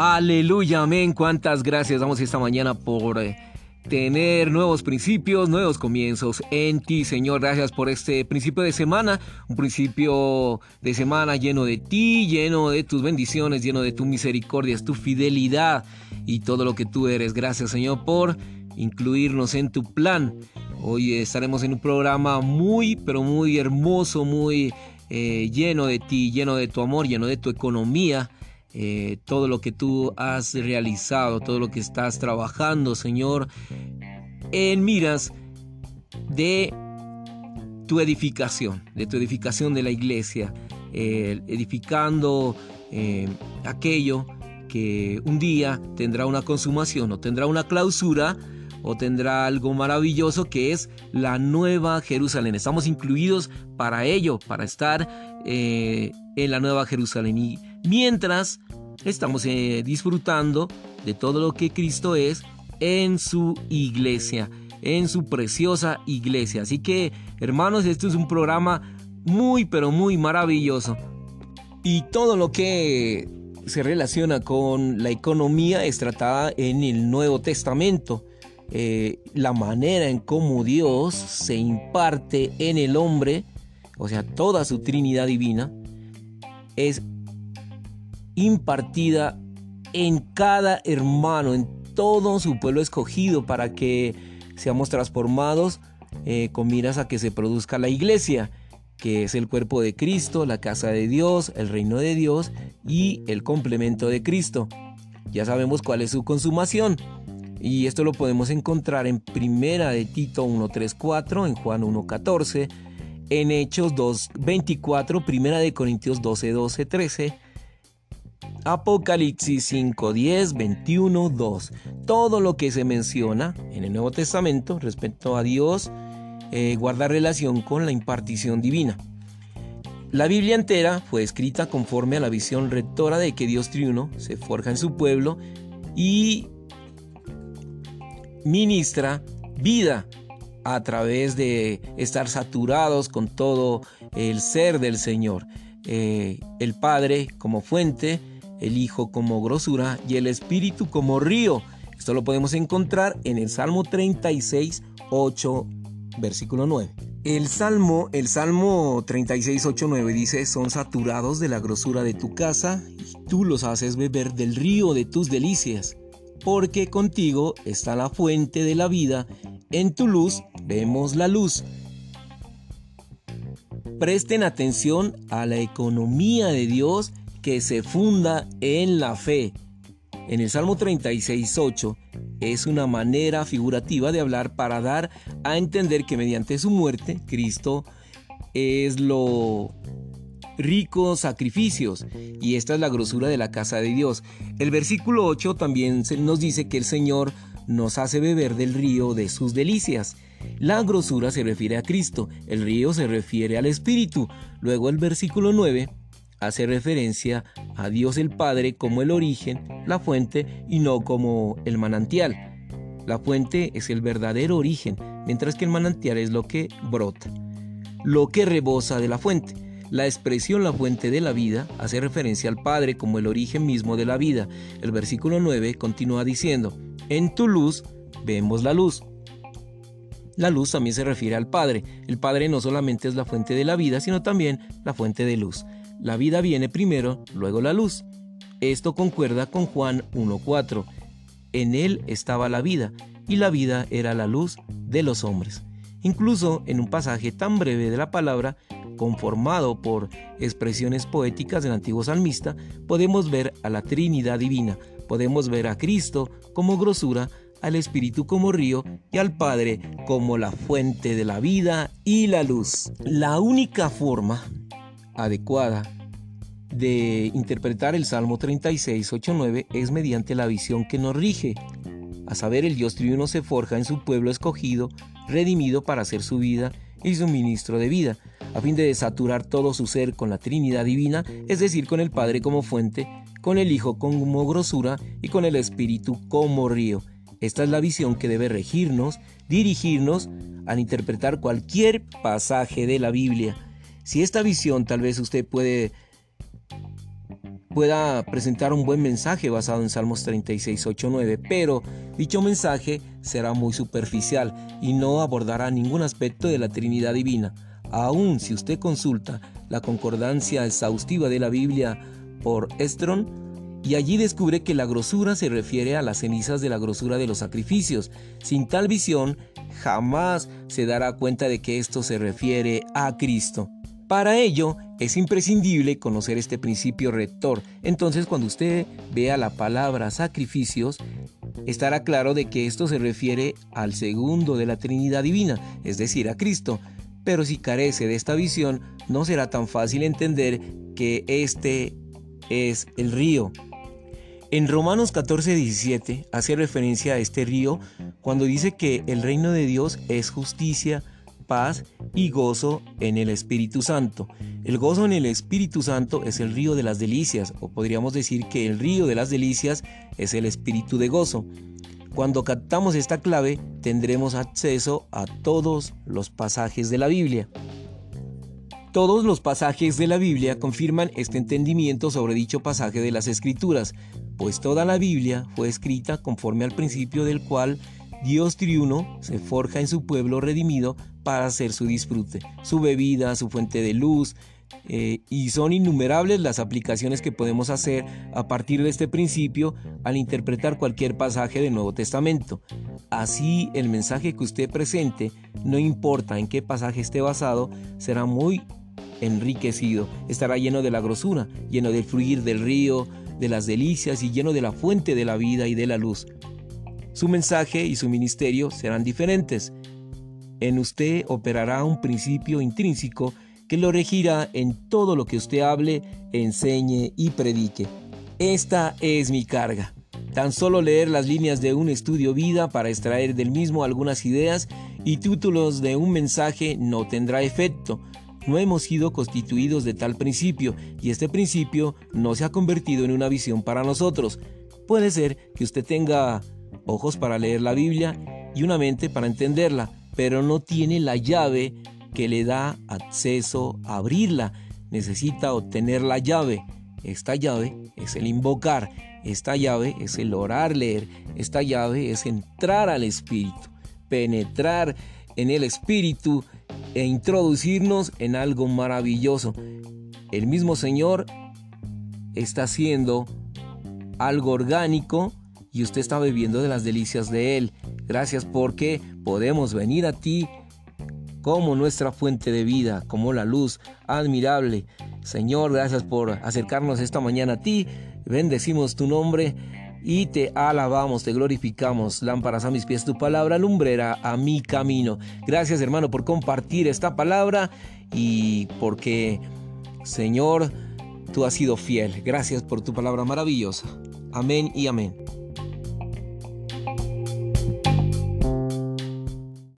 Aleluya, amén. Cuántas gracias damos esta mañana por eh, tener nuevos principios, nuevos comienzos en ti, Señor. Gracias por este principio de semana, un principio de semana lleno de ti, lleno de tus bendiciones, lleno de tu misericordia, tu fidelidad y todo lo que tú eres. Gracias, Señor, por incluirnos en tu plan. Hoy estaremos en un programa muy, pero muy hermoso, muy eh, lleno de ti, lleno de tu amor, lleno de tu economía eh, todo lo que tú has realizado, todo lo que estás trabajando, Señor, en miras de tu edificación, de tu edificación de la iglesia, eh, edificando eh, aquello que un día tendrá una consumación o tendrá una clausura o tendrá algo maravilloso que es la nueva Jerusalén. Estamos incluidos para ello, para estar en la nueva Jerusalén. Mientras estamos eh, disfrutando de todo lo que Cristo es en su iglesia, en su preciosa iglesia. Así que, hermanos, esto es un programa muy, pero muy maravilloso. Y todo lo que se relaciona con la economía es tratada en el Nuevo Testamento. Eh, la manera en cómo Dios se imparte en el hombre, o sea, toda su Trinidad divina, es impartida en cada hermano, en todo su pueblo escogido para que seamos transformados eh, con miras a que se produzca la iglesia, que es el cuerpo de Cristo, la casa de Dios, el reino de Dios y el complemento de Cristo. Ya sabemos cuál es su consumación. Y esto lo podemos encontrar en Primera de Tito 1.3.4, en Juan 1.14, en Hechos 2.24, Primera de Corintios 12.12, 13, Apocalipsis 5, 10, 21, 2. Todo lo que se menciona en el Nuevo Testamento respecto a Dios eh, guarda relación con la impartición divina. La Biblia entera fue escrita conforme a la visión rectora de que Dios triuno se forja en su pueblo y ministra vida a través de estar saturados con todo el ser del Señor. Eh, el Padre como fuente, el Hijo como grosura y el Espíritu como río. Esto lo podemos encontrar en el Salmo 36, 8, versículo 9. El Salmo, el Salmo 36, 8, 9 dice, son saturados de la grosura de tu casa y tú los haces beber del río de tus delicias, porque contigo está la fuente de la vida, en tu luz vemos la luz. Presten atención a la economía de Dios que se funda en la fe. En el Salmo 36.8 es una manera figurativa de hablar para dar a entender que mediante su muerte Cristo es lo ricos sacrificios y esta es la grosura de la casa de Dios. El versículo 8 también nos dice que el Señor nos hace beber del río de sus delicias. La grosura se refiere a Cristo, el río se refiere al Espíritu. Luego el versículo 9 hace referencia a Dios el Padre como el origen, la fuente y no como el manantial. La fuente es el verdadero origen, mientras que el manantial es lo que brota, lo que rebosa de la fuente. La expresión la fuente de la vida hace referencia al Padre como el origen mismo de la vida. El versículo 9 continúa diciendo, en tu luz vemos la luz. La luz también se refiere al Padre. El Padre no solamente es la fuente de la vida, sino también la fuente de luz. La vida viene primero, luego la luz. Esto concuerda con Juan 1.4. En él estaba la vida, y la vida era la luz de los hombres. Incluso en un pasaje tan breve de la palabra, conformado por expresiones poéticas del antiguo salmista, podemos ver a la Trinidad divina, podemos ver a Cristo como grosura, al Espíritu como río y al Padre como la fuente de la vida y la luz. La única forma adecuada de interpretar el Salmo 36, 8, 9 es mediante la visión que nos rige. A saber, el Dios triuno se forja en su pueblo escogido, redimido para hacer su vida y su ministro de vida, a fin de desaturar todo su ser con la Trinidad divina, es decir, con el Padre como fuente, con el Hijo como grosura y con el Espíritu como río. Esta es la visión que debe regirnos, dirigirnos al interpretar cualquier pasaje de la Biblia. Si esta visión tal vez usted puede pueda presentar un buen mensaje basado en Salmos 36, 8, 9, pero dicho mensaje será muy superficial y no abordará ningún aspecto de la Trinidad Divina. Aún si usted consulta la concordancia exhaustiva de la Biblia por Estron, y allí descubre que la grosura se refiere a las cenizas de la grosura de los sacrificios. Sin tal visión, jamás se dará cuenta de que esto se refiere a Cristo. Para ello, es imprescindible conocer este principio rector. Entonces, cuando usted vea la palabra sacrificios, estará claro de que esto se refiere al segundo de la Trinidad Divina, es decir, a Cristo. Pero si carece de esta visión, no será tan fácil entender que este es el río. En Romanos 14, 17 hace referencia a este río cuando dice que el reino de Dios es justicia, paz y gozo en el Espíritu Santo. El gozo en el Espíritu Santo es el río de las delicias, o podríamos decir que el río de las delicias es el Espíritu de gozo. Cuando captamos esta clave, tendremos acceso a todos los pasajes de la Biblia. Todos los pasajes de la Biblia confirman este entendimiento sobre dicho pasaje de las Escrituras, pues toda la Biblia fue escrita conforme al principio del cual Dios triuno se forja en su pueblo redimido para hacer su disfrute, su bebida, su fuente de luz, eh, y son innumerables las aplicaciones que podemos hacer a partir de este principio al interpretar cualquier pasaje del Nuevo Testamento. Así el mensaje que usted presente, no importa en qué pasaje esté basado, será muy enriquecido, estará lleno de la grosura, lleno del fluir del río, de las delicias y lleno de la fuente de la vida y de la luz. Su mensaje y su ministerio serán diferentes. En usted operará un principio intrínseco que lo regirá en todo lo que usted hable, enseñe y predique. Esta es mi carga. Tan solo leer las líneas de un estudio vida para extraer del mismo algunas ideas y títulos de un mensaje no tendrá efecto. No hemos sido constituidos de tal principio y este principio no se ha convertido en una visión para nosotros. Puede ser que usted tenga ojos para leer la Biblia y una mente para entenderla, pero no tiene la llave que le da acceso a abrirla. Necesita obtener la llave. Esta llave es el invocar, esta llave es el orar, leer, esta llave es entrar al Espíritu, penetrar en el Espíritu e introducirnos en algo maravilloso. El mismo Señor está haciendo algo orgánico y usted está bebiendo de las delicias de Él. Gracias porque podemos venir a ti como nuestra fuente de vida, como la luz admirable. Señor, gracias por acercarnos esta mañana a ti. Bendecimos tu nombre y te alabamos, te glorificamos. Lámparas a mis pies, tu palabra, lumbrera a mi camino. Gracias, hermano, por compartir esta palabra y porque, Señor, tú has sido fiel. Gracias por tu palabra maravillosa. Amén y amén.